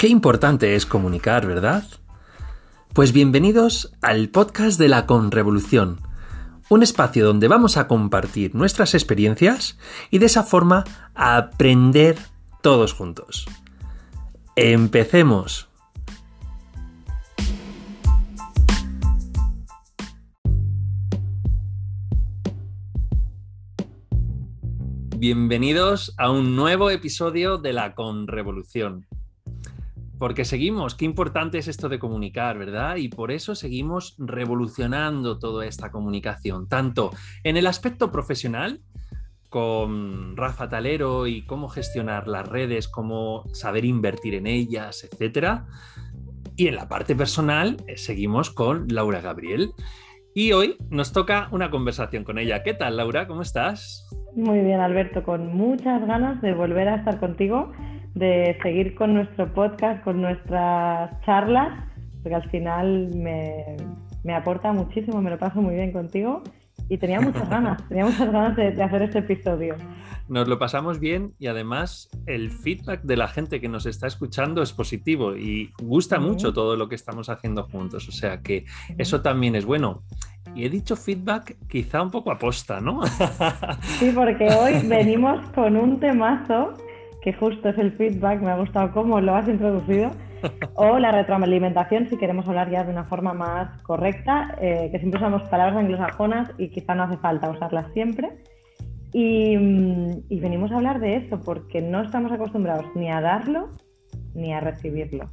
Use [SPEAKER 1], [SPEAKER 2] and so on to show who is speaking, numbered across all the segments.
[SPEAKER 1] Qué importante es comunicar, ¿verdad? Pues bienvenidos al podcast de la Conrevolución, un espacio donde vamos a compartir nuestras experiencias y de esa forma aprender todos juntos. Empecemos. Bienvenidos a un nuevo episodio de la Conrevolución porque seguimos, qué importante es esto de comunicar, ¿verdad? Y por eso seguimos revolucionando toda esta comunicación, tanto en el aspecto profesional, con Rafa Talero y cómo gestionar las redes, cómo saber invertir en ellas, etcétera. Y en la parte personal, eh, seguimos con Laura Gabriel. Y hoy nos toca una conversación con ella. ¿Qué tal, Laura? ¿Cómo estás?
[SPEAKER 2] Muy bien, Alberto, con muchas ganas de volver a estar contigo de seguir con nuestro podcast, con nuestras charlas, porque al final me, me aporta muchísimo, me lo paso muy bien contigo y tenía muchas ganas, tenía muchas ganas de, hacer este episodio.
[SPEAKER 1] Nos lo pasamos bien y además el feedback de la gente que nos está escuchando es positivo y gusta mucho todo lo que estamos haciendo juntos, o sea que eso también es bueno. Y he dicho feedback quizá un poco aposta, ¿no?
[SPEAKER 2] Sí, porque hoy venimos con un temazo que justo es el feedback, me ha gustado cómo lo has introducido, o la retroalimentación, si queremos hablar ya de una forma más correcta, eh, que siempre usamos palabras anglosajonas y quizá no hace falta usarlas siempre. Y, y venimos a hablar de eso porque no estamos acostumbrados ni a darlo ni a recibirlo.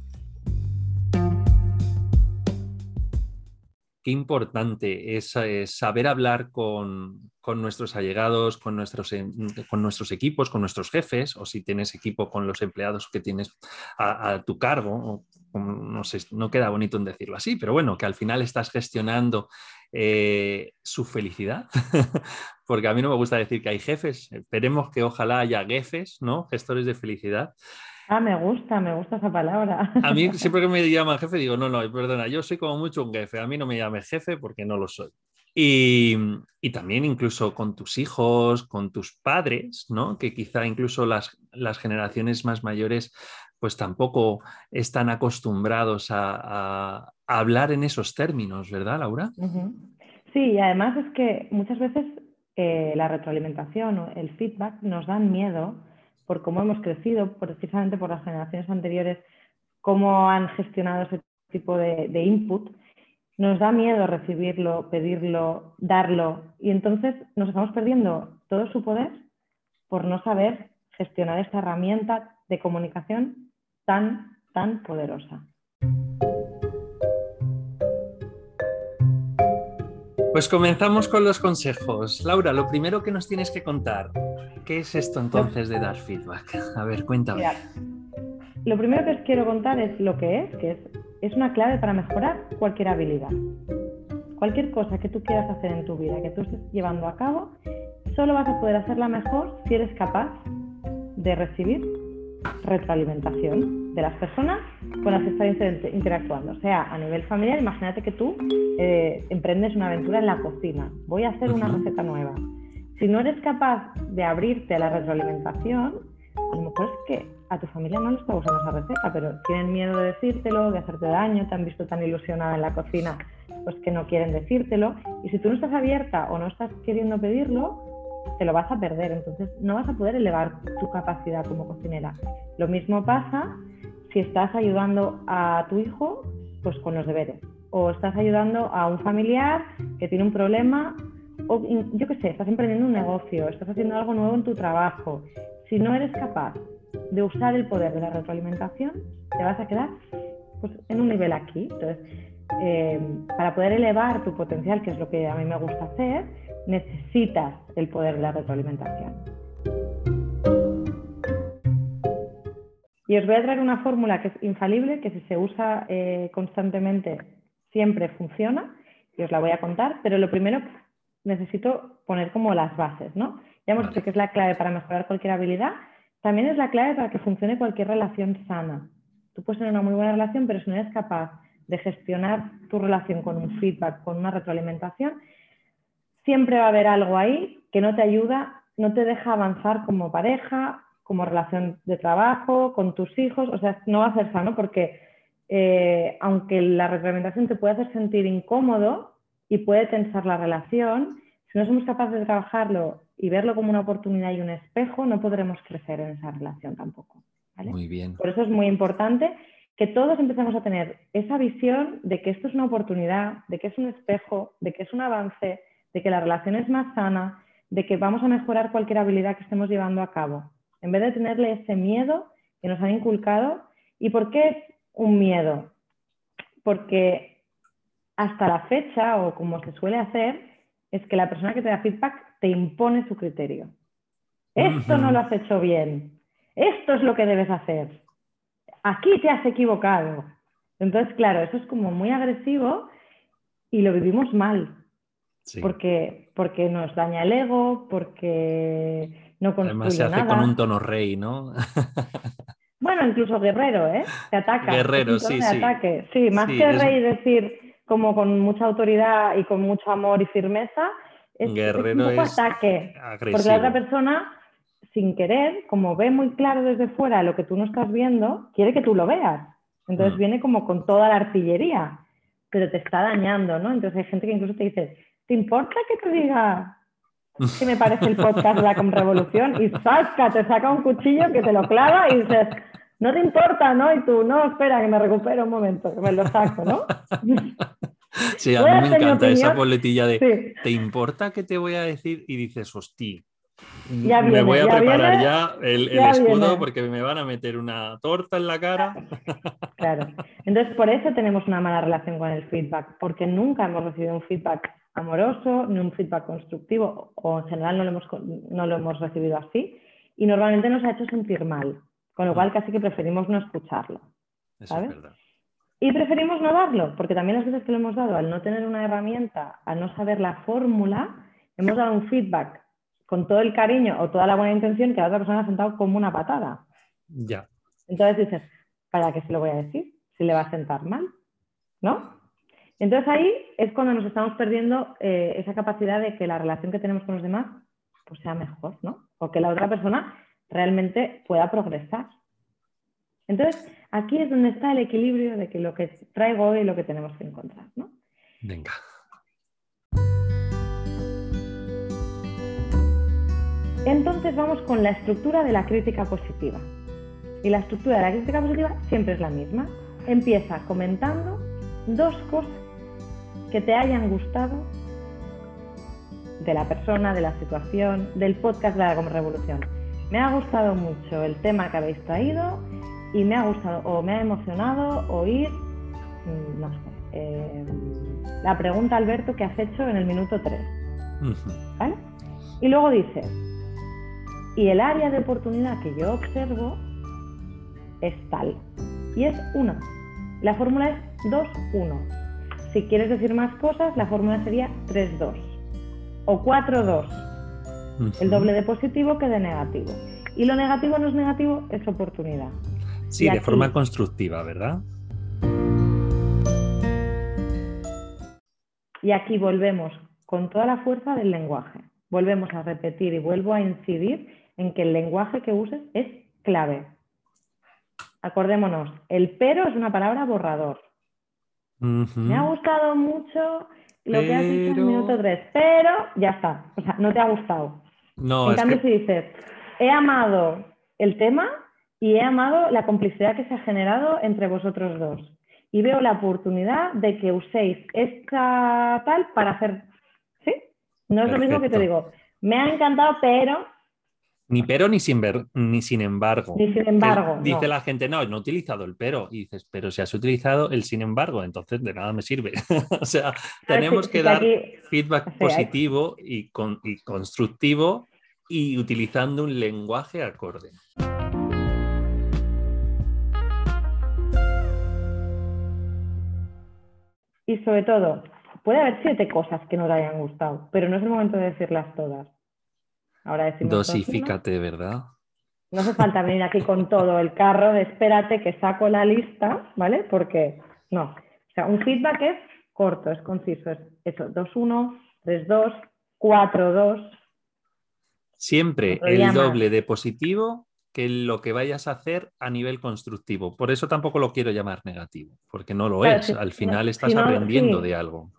[SPEAKER 1] Qué importante es saber hablar con, con nuestros allegados, con nuestros, em, con nuestros equipos, con nuestros jefes, o si tienes equipo con los empleados que tienes a, tu cargo, no, sé, no queda bonito en decirlo así, pero bueno, que al final estás gestionando eh, su felicidad, porque a mí no me gusta decir que hay jefes, esperemos que ojalá haya jefes, ¿no? Gestores de felicidad.
[SPEAKER 2] Ah, me gusta, me gusta esa palabra.
[SPEAKER 1] A mí siempre que me llaman jefe digo, no, no, perdona, yo soy como mucho un jefe, a mí no me llame jefe porque no lo soy. Y, también incluso con tus hijos, con tus padres, ¿no? Que quizá incluso las, las generaciones más mayores pues tampoco están acostumbrados a, hablar en esos términos, ¿verdad, Laura?
[SPEAKER 2] Sí, y además es que muchas veces eh, la retroalimentación o el feedback nos dan miedo por cómo hemos crecido, precisamente por las generaciones anteriores, cómo han gestionado ese tipo de, de input nos da miedo recibirlo, pedirlo, darlo y entonces nos estamos perdiendo todo su poder por no saber gestionar esta herramienta de comunicación tan, tan poderosa.
[SPEAKER 1] Pues comenzamos con los consejos. Laura, lo primero que nos tienes que contar, ¿qué es esto entonces de dar feedback? A ver, cuéntame.
[SPEAKER 2] lo primero que os quiero contar es lo que es, que es es una clave para mejorar cualquier habilidad. Cualquier cosa que tú quieras hacer en tu vida, que tú estés llevando a cabo, solo vas a poder hacerla mejor si eres capaz de recibir retroalimentación de las personas con las que estás interactuando. O sea, a nivel familiar, imagínate que tú eh, emprendes una aventura en la cocina. Voy a hacer una receta nueva. Si no eres capaz de abrirte a la retroalimentación, a lo mejor es que a tu familia no les está gustando esa receta, pero tienen miedo de decírtelo, de hacerte daño, te han visto tan ilusionada en la cocina, pues que no quieren decírtelo. Y si tú no estás abierta o no estás queriendo pedirlo, te lo vas a perder, entonces no vas a poder elevar tu capacidad como cocinera. Lo mismo pasa si estás ayudando a tu hijo pues con los deberes o estás ayudando a un familiar que tiene un problema o yo qué sé, estás emprendiendo un negocio, estás haciendo algo nuevo en tu trabajo. Si no eres capaz de usar el poder de la retroalimentación, te vas a quedar pues, en un nivel aquí. Entonces, eh, para poder elevar tu potencial, que es lo que a mí me gusta hacer, necesitas el poder de la retroalimentación. Y os voy a traer una fórmula que es infalible, que si se usa eh, constantemente siempre funciona, y os la voy a contar, pero lo primero necesito poner como las bases, ¿no? Ya hemos dicho que es la clave para mejorar cualquier habilidad, también es la clave para que funcione cualquier relación sana. Tú puedes tener una muy buena relación, pero si no eres capaz de gestionar tu relación con un feedback, con una retroalimentación, siempre va a haber algo ahí que no te ayuda, no te deja avanzar como pareja, como relación de trabajo, con tus hijos, o sea, no va a ser sano porque eh, aunque la retroalimentación te puede hacer sentir incómodo y puede tensar la relación, si no somos capaces de trabajarlo y verlo como una oportunidad y un espejo, no podremos crecer en esa relación tampoco.
[SPEAKER 1] Muy bien.
[SPEAKER 2] Por eso es muy importante que todos empecemos a tener esa visión de que esto es una oportunidad, de que es un espejo, de que es un avance, de que la relación es más sana, de que vamos a mejorar cualquier habilidad que estemos llevando a cabo, en vez de tenerle ese miedo que nos han inculcado. ¿Y por qué es un miedo? Porque hasta la fecha, o como se suele hacer, es que la persona que te da feedback te impone su criterio. Esto no lo has hecho bien. Esto es lo que debes hacer aquí te has equivocado. Entonces, claro, eso es como muy agresivo y lo vivimos mal. Porque, porque nos daña el ego, porque no construye Además se hace
[SPEAKER 1] con un tono rey, ¿no?
[SPEAKER 2] bueno, incluso guerrero, ¿eh? Te ataca.
[SPEAKER 1] Guerrero, sí, sí.
[SPEAKER 2] Sí, más que rey decir como con mucha autoridad y con mucho amor y firmeza, es, guerrero un poco ataque. Porque la otra persona sin querer, como ve muy claro desde fuera lo que tú no estás viendo, quiere que tú lo veas. Entonces mm. viene como con toda la artillería, pero te está dañando, ¿no? Entonces hay gente que incluso te dice, ¿te importa que te diga que me parece el podcast de la Revolución? Y saca, te saca un cuchillo que te lo clava y dices, no te importa, ¿no? Y tú, no, espera, que me recupero un momento, que me lo saco, ¿no?
[SPEAKER 1] Sí, a mí me encanta esa boletilla de, ¿te importa que te voy a decir? Y dices, hostia, me voy a preparar ya el, escudo porque me van a meter una torta en la cara.
[SPEAKER 2] Claro. Entonces, por eso tenemos una mala relación con el feedback, porque nunca hemos recibido un feedback amoroso, ni un feedback constructivo, o en general no lo hemos, no lo hemos recibido así, y normalmente nos ha hecho sentir mal, con lo cual casi que preferimos no escucharlo. ¿sabes? Y preferimos no darlo, porque también las veces que lo hemos dado, al no tener una herramienta, al no saber la fórmula, hemos dado un feedback con todo el cariño o toda la buena intención que la otra persona ha sentado como una patada.
[SPEAKER 1] Ya.
[SPEAKER 2] Entonces dices, ¿para qué se lo voy a decir? Si le va a sentar mal, ¿no? Entonces ahí es cuando nos estamos perdiendo eh, esa capacidad de que la relación que tenemos con los demás pues sea mejor, ¿no? O que la otra persona realmente pueda progresar. Entonces, aquí es donde está el equilibrio de que lo que traigo hoy es lo que tenemos que encontrar, ¿no?
[SPEAKER 1] Venga.
[SPEAKER 2] Entonces vamos con la estructura de la crítica positiva. Y la estructura de la crítica positiva siempre es la misma. Empieza comentando dos cosas que te hayan gustado de la persona, de la situación, del podcast de la Revolución. Me ha gustado mucho el tema que habéis traído y me ha gustado o me ha emocionado oír, mm, no sé, eh, la pregunta, Alberto, que has hecho en el minuto 3. ¿Vale? Y luego dices, y el área de oportunidad que yo observo es tal. Y es una. La fórmula es 2-1. Si quieres decir más cosas, la fórmula sería 3-2 o 4-2. El doble de positivo que de negativo. Y lo negativo no es negativo, es oportunidad.
[SPEAKER 1] Sí, de forma constructiva, ¿verdad?
[SPEAKER 2] Y aquí volvemos con toda la fuerza del lenguaje. Volvemos a repetir y vuelvo a incidir en que el lenguaje que uses es clave. Acordémonos, el pero es una palabra borrador. Me ha gustado mucho lo que has dicho en el minuto 3, pero ya está, o sea, no te ha gustado.
[SPEAKER 1] No,
[SPEAKER 2] en cambio, si dices, he amado el tema y he amado la complicidad que se ha generado entre vosotros dos. Y veo la oportunidad de que uséis esta tal para hacer. ¿Sí? No es lo mismo que te digo, me ha encantado, pero
[SPEAKER 1] ni pero ni sin, ni sin embargo.
[SPEAKER 2] Ni sin embargo.
[SPEAKER 1] Dice la gente, no, no he utilizado el pero. Y dices, pero si has utilizado el sin embargo, entonces de nada me sirve. o sea, tenemos que dar feedback positivo y, y constructivo y utilizando un lenguaje acorde.
[SPEAKER 2] Y sobre todo, puede haber siete cosas que no te hayan gustado, pero no es el momento de decirlas todas. Ahora
[SPEAKER 1] Dosifícate, ¿verdad?
[SPEAKER 2] No hace falta venir aquí con todo el carro de espérate que saco la lista, ¿vale? Porque no. O sea, un feedback es corto, es conciso, es eso, 2-1, 3-2, 4-2.
[SPEAKER 1] Siempre el doble de positivo que lo que vayas a hacer a nivel constructivo. Por eso tampoco lo quiero llamar negativo, porque no lo es. Al final estás aprendiendo de algo.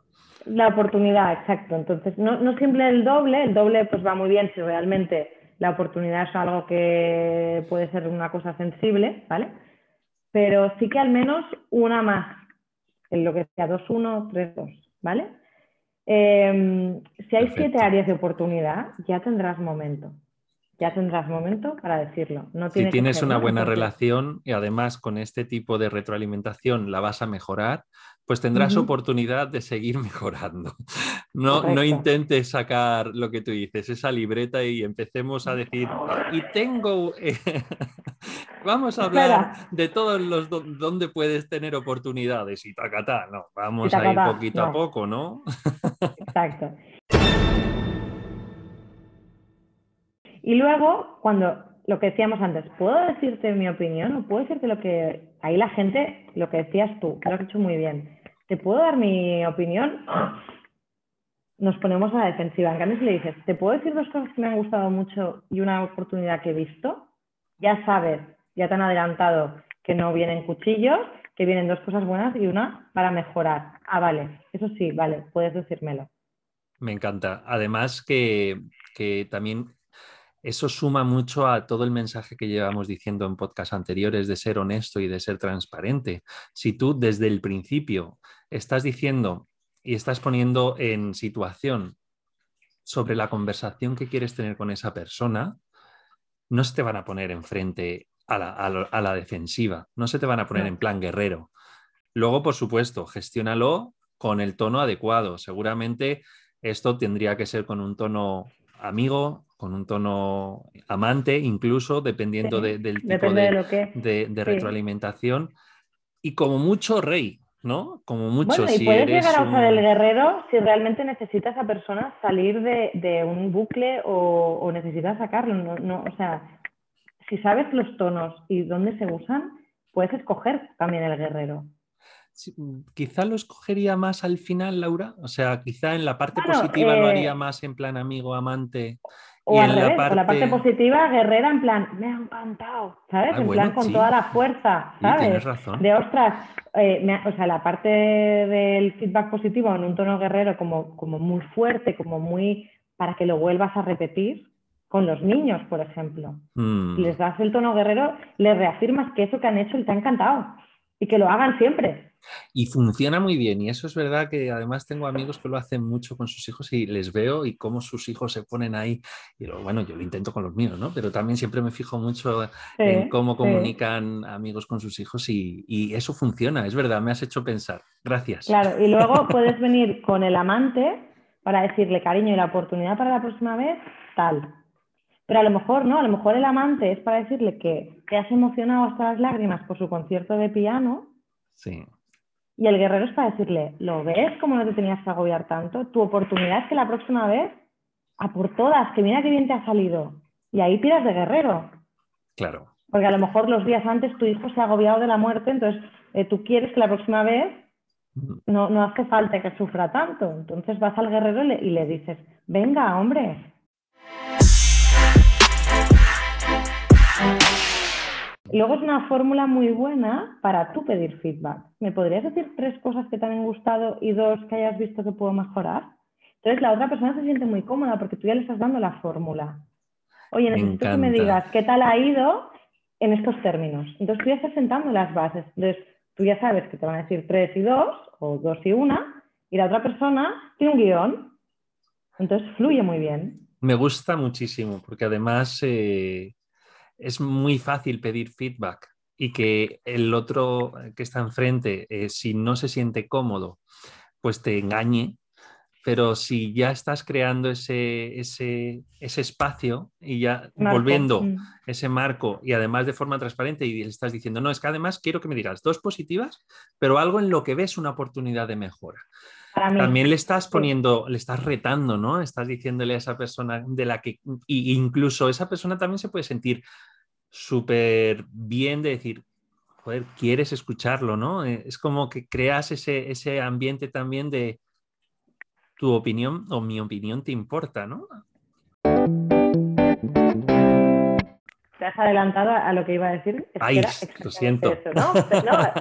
[SPEAKER 2] La oportunidad, exacto. Entonces, no, no siempre el doble, el doble pues va muy bien si realmente la oportunidad es algo que puede ser una cosa sensible, ¿vale? Pero sí que al menos una más, en lo que sea 2-1, 3-2, ¿vale? Em, si hay siete áreas de oportunidad, ya tendrás momento ya tendrás momento para decirlo. No
[SPEAKER 1] si tienes una buena relación y además con este tipo de retroalimentación la vas a mejorar, pues tendrás oportunidad de seguir mejorando. No, no intentes sacar lo que tú dices, esa libreta y empecemos a decir, y tengo, vamos a hablar de todos los donde puedes tener oportunidades y tacatá, no, vamos a ir poquito a poco, ¿no?
[SPEAKER 2] Exacto. Y luego, cuando lo que decíamos antes, ¿puedo decirte mi opinión o puedo decirte lo que... Ahí la gente, lo que decías tú, que lo has hecho muy bien. ¿Te puedo dar mi opinión? Nos ponemos a la defensiva. En cambio, si le dices, ¿te puedo decir dos cosas que me han gustado mucho y una oportunidad que he visto? Ya sabes, ya te han adelantado que no vienen cuchillos, que vienen dos cosas buenas y una para mejorar. Ah, vale, eso sí, vale, puedes decírmelo.
[SPEAKER 1] Me encanta. Además que, que también eso suma mucho a todo el mensaje que llevamos diciendo en podcast anteriores de ser honesto y de ser transparente. Si tú desde el principio estás diciendo y estás poniendo en situación sobre la conversación que quieres tener con esa persona, no se te van a poner enfrente a la, a la defensiva, no se te van a poner en plan guerrero. Luego, por supuesto, gestiónalo con el tono adecuado. Seguramente esto tendría que ser con un tono amigo, con un tono amante, incluso dependiendo del tipo de, retroalimentación, y como mucho rey, ¿no? Como mucho.
[SPEAKER 2] Bueno, y puedes llegar a usar el guerrero si realmente necesitas a persona salir de, un bucle o, necesitas sacarlo. No, o sea, si sabes los tonos y dónde se usan, puedes escoger también el guerrero.
[SPEAKER 1] Quizá lo escogería más al final, Laura. O sea, quizá en la parte positiva lo haría eh, más en plan amigo, amante.
[SPEAKER 2] O al revés, la parte... positiva, guerrera, en plan, me ha encantado, ¿sabes? Ah, en plan, con toda la fuerza, ¿sabes? tienes razón. De ostras, eh, o sea, la parte del feedback positivo en un tono guerrero como, como muy fuerte, como muy para que lo vuelvas a repetir, con los niños, por ejemplo. Mm. Les das el tono guerrero, les reafirmas que eso que han hecho te ha encantado y que lo hagan siempre.
[SPEAKER 1] Y funciona muy bien. Y eso es verdad que además tengo amigos que lo hacen mucho con sus hijos y les veo y cómo sus hijos se ponen ahí. Y bueno, yo lo intento con los míos, ¿no? Pero también siempre me fijo mucho en cómo comunican amigos con sus hijos y, y, eso funciona. Es verdad, me has hecho pensar. Gracias.
[SPEAKER 2] Claro, y luego puedes venir con el amante para decirle, cariño, y la oportunidad para la próxima vez, tal. Pero a lo mejor no, a lo mejor el amante es para decirle que te has emocionado hasta las lágrimas por su concierto de piano.
[SPEAKER 1] Sí.
[SPEAKER 2] Y el guerrero es para decirle, ¿lo ves como no te tenías que agobiar tanto? Tu oportunidad es que la próxima vez, a por todas, que mira qué bien te ha salido. Y ahí tiras de guerrero.
[SPEAKER 1] Claro.
[SPEAKER 2] Porque a lo mejor los días antes tu hijo se ha agobiado de la muerte, entonces eh, tú quieres que la próxima vez no, no, hace falta que sufra tanto. Entonces vas al guerrero y le dices, venga, hombre, Luego es una fórmula muy buena para tú pedir feedback. ¿Me podrías decir tres cosas que te han gustado y dos que hayas visto que puedo mejorar? Entonces la otra persona se siente muy cómoda porque tú ya le estás dando la fórmula. Oye, necesito que me digas qué tal ha ido en estos términos. Entonces tú ya estás sentando las bases. Entonces tú ya sabes que te van a decir tres y dos o dos y una y la otra persona tiene un guion. Entonces fluye muy bien.
[SPEAKER 1] Me gusta muchísimo porque además eh, es muy fácil pedir feedback y que el otro que está enfrente, eh, si no se siente cómodo, pues te engañe. Pero si ya estás creando ese, ese, espacio y ya volviendo mm. ese marco y además de forma transparente y le estás diciendo, no, es que además quiero que me digas dos positivas, pero algo en lo que ves una oportunidad de mejora. También le estás poniendo, le estás retando, ¿no? Estás diciéndole a esa persona de la que, y incluso esa persona también se puede sentir súper bien de decir, joder, quieres escucharlo, ¿no? Eh, es como que creas ese, ese ambiente también de tu opinión o mi opinión te importa, ¿no?
[SPEAKER 2] Te has adelantado a lo que iba a decir.
[SPEAKER 1] Ay, lo siento.
[SPEAKER 2] ¿no?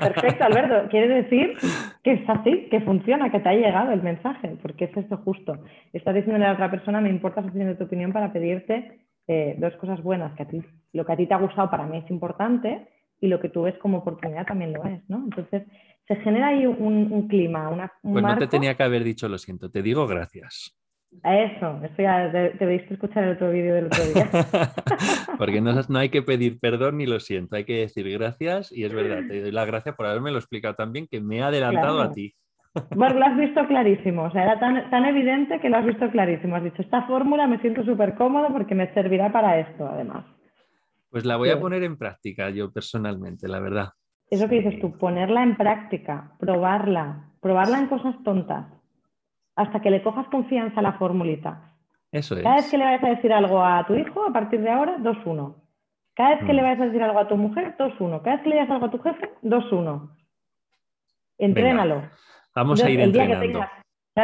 [SPEAKER 2] perfecto, Alberto. Quiere decir que es así, que funciona, que te ha llegado el mensaje, porque es esto justo. Estás diciendo a la otra persona, me importa suficiente tu opinión para pedirte eh, dos cosas buenas, que a ti, lo que a ti te ha gustado para mí es importante y lo que tú ves como oportunidad también lo es, ¿no? Entonces, se genera ahí un, clima, una, un
[SPEAKER 1] Pues no te tenía que haber dicho lo siento, te digo gracias.
[SPEAKER 2] A eso, eso ya debéis escuchar el otro vídeo del otro día.
[SPEAKER 1] Porque no, no, hay que pedir perdón ni lo siento, hay que decir gracias y es verdad, te doy las gracias por haberme lo explicado también que me he adelantado a ti.
[SPEAKER 2] Bueno, lo has visto clarísimo, o sea, era tan, tan evidente que lo has visto clarísimo. Has dicho, esta fórmula me siento súper cómodo porque me servirá para esto, además.
[SPEAKER 1] Pues la voy a poner en práctica yo personalmente, la verdad.
[SPEAKER 2] Eso que dices tú, ponerla en práctica, probarla, probarla en cosas tontas, hasta que le cojas confianza a la formulita.
[SPEAKER 1] Eso es.
[SPEAKER 2] Cada vez que le vayas a decir algo a tu hijo, a partir de ahora, 2-1. Cada vez que le mm. vayas a decir algo a tu mujer, 2-1. Cada vez que le digas algo a tu jefe, 2-1. Entrénalo.
[SPEAKER 1] vamos a ir el entrenando.
[SPEAKER 2] Día que tengas,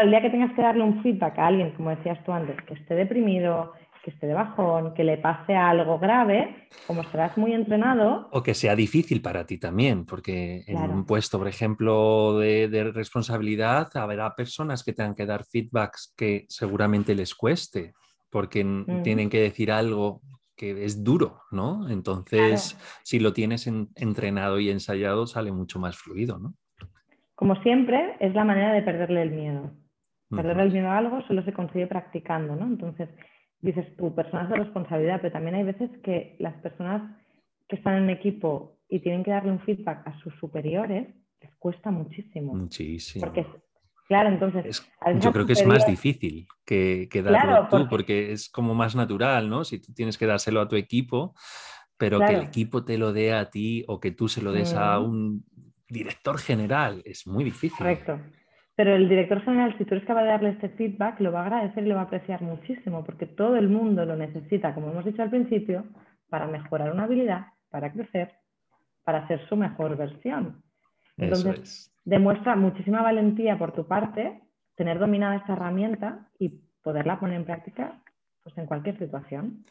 [SPEAKER 2] el día que tengas que darle un feedback a alguien, como decías tú antes, que esté deprimido, que esté de bajón, que le pase algo grave, como estarás muy entrenado.
[SPEAKER 1] O que sea difícil para ti también, porque en un puesto, por ejemplo, de, responsabilidad, habrá personas que tengan que dar feedbacks que seguramente les cueste, porque tienen que decir algo que es duro, ¿no? Entonces, si lo tienes entrenado y ensayado, sale mucho más fluido, ¿no?
[SPEAKER 2] Como siempre, es la manera de perderle el miedo. Perderle el miedo a algo solo se consigue practicando, ¿no? Entonces, dices tú, personas de responsabilidad, pero también hay veces que las personas que están en equipo y tienen que darle un feedback a sus superiores, les cuesta muchísimo.
[SPEAKER 1] Muchísimo.
[SPEAKER 2] Porque, claro, entonces...
[SPEAKER 1] yo creo que es más difícil que, que darlo tú, porque... es como más natural, ¿no? Si tú tienes que dárselo a tu equipo, pero que el equipo te lo dé a ti o que tú se lo des a un director general, es muy difícil.
[SPEAKER 2] Correcto. Pero el director general, si tú eres capaz de darle este feedback, lo va a agradecer y lo va a apreciar muchísimo, porque todo el mundo lo necesita, como hemos dicho al principio, para mejorar una habilidad, para crecer, para ser su mejor versión. Entonces, demuestra muchísima valentía por tu parte tener dominada esta herramienta y poderla poner en práctica pues, en cualquier situación.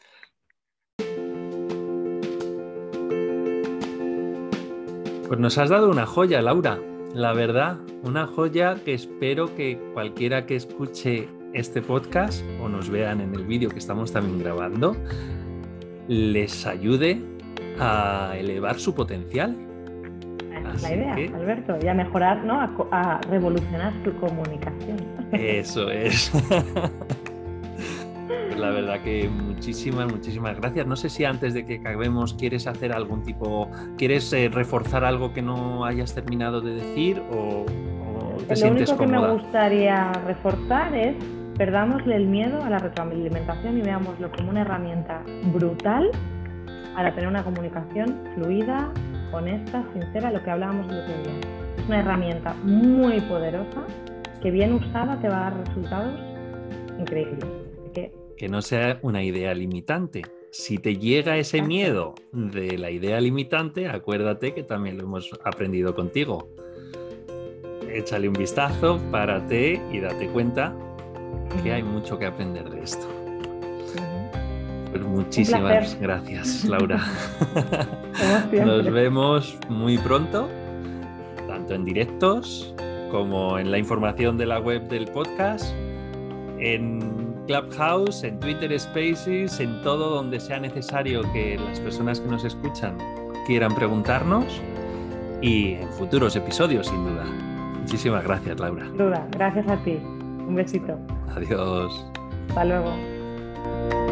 [SPEAKER 1] Pues nos has dado una joya, Laura la verdad, una joya que espero que cualquiera que escuche este podcast o nos vean en el vídeo que estamos también grabando, les ayude a elevar su potencial.
[SPEAKER 2] es la idea, Alberto, y a mejorar, ¿no? a revolucionar su comunicación.
[SPEAKER 1] Eso es. la verdad que muchísimas, muchísimas gracias. No sé si antes de que acabemos quieres hacer algún tipo, quieres eh, reforzar algo que no hayas terminado de decir o, te sientes
[SPEAKER 2] Lo
[SPEAKER 1] único que
[SPEAKER 2] me gustaría reforzar es perdámosle el miedo a la retroalimentación y veámoslo como una herramienta brutal para tener una comunicación fluida, honesta, sincera, lo que hablábamos el otro día. Es una herramienta muy poderosa que bien usada te va a dar resultados increíbles
[SPEAKER 1] que no sea una idea limitante. Si te llega ese miedo de la idea limitante, acuérdate que también lo hemos aprendido contigo. Échale un vistazo, párate y date cuenta que hay mucho que aprender de esto. Pues muchísimas gracias, Laura. Nos vemos muy pronto, tanto en directos como en la información de la web del podcast, en Clubhouse, en Twitter Spaces, en todo donde sea necesario que las personas que nos escuchan quieran preguntarnos y en futuros episodios, sin duda. Muchísimas gracias, Laura.
[SPEAKER 2] Sin duda, gracias a ti. Un besito.
[SPEAKER 1] Adiós.
[SPEAKER 2] Hasta luego.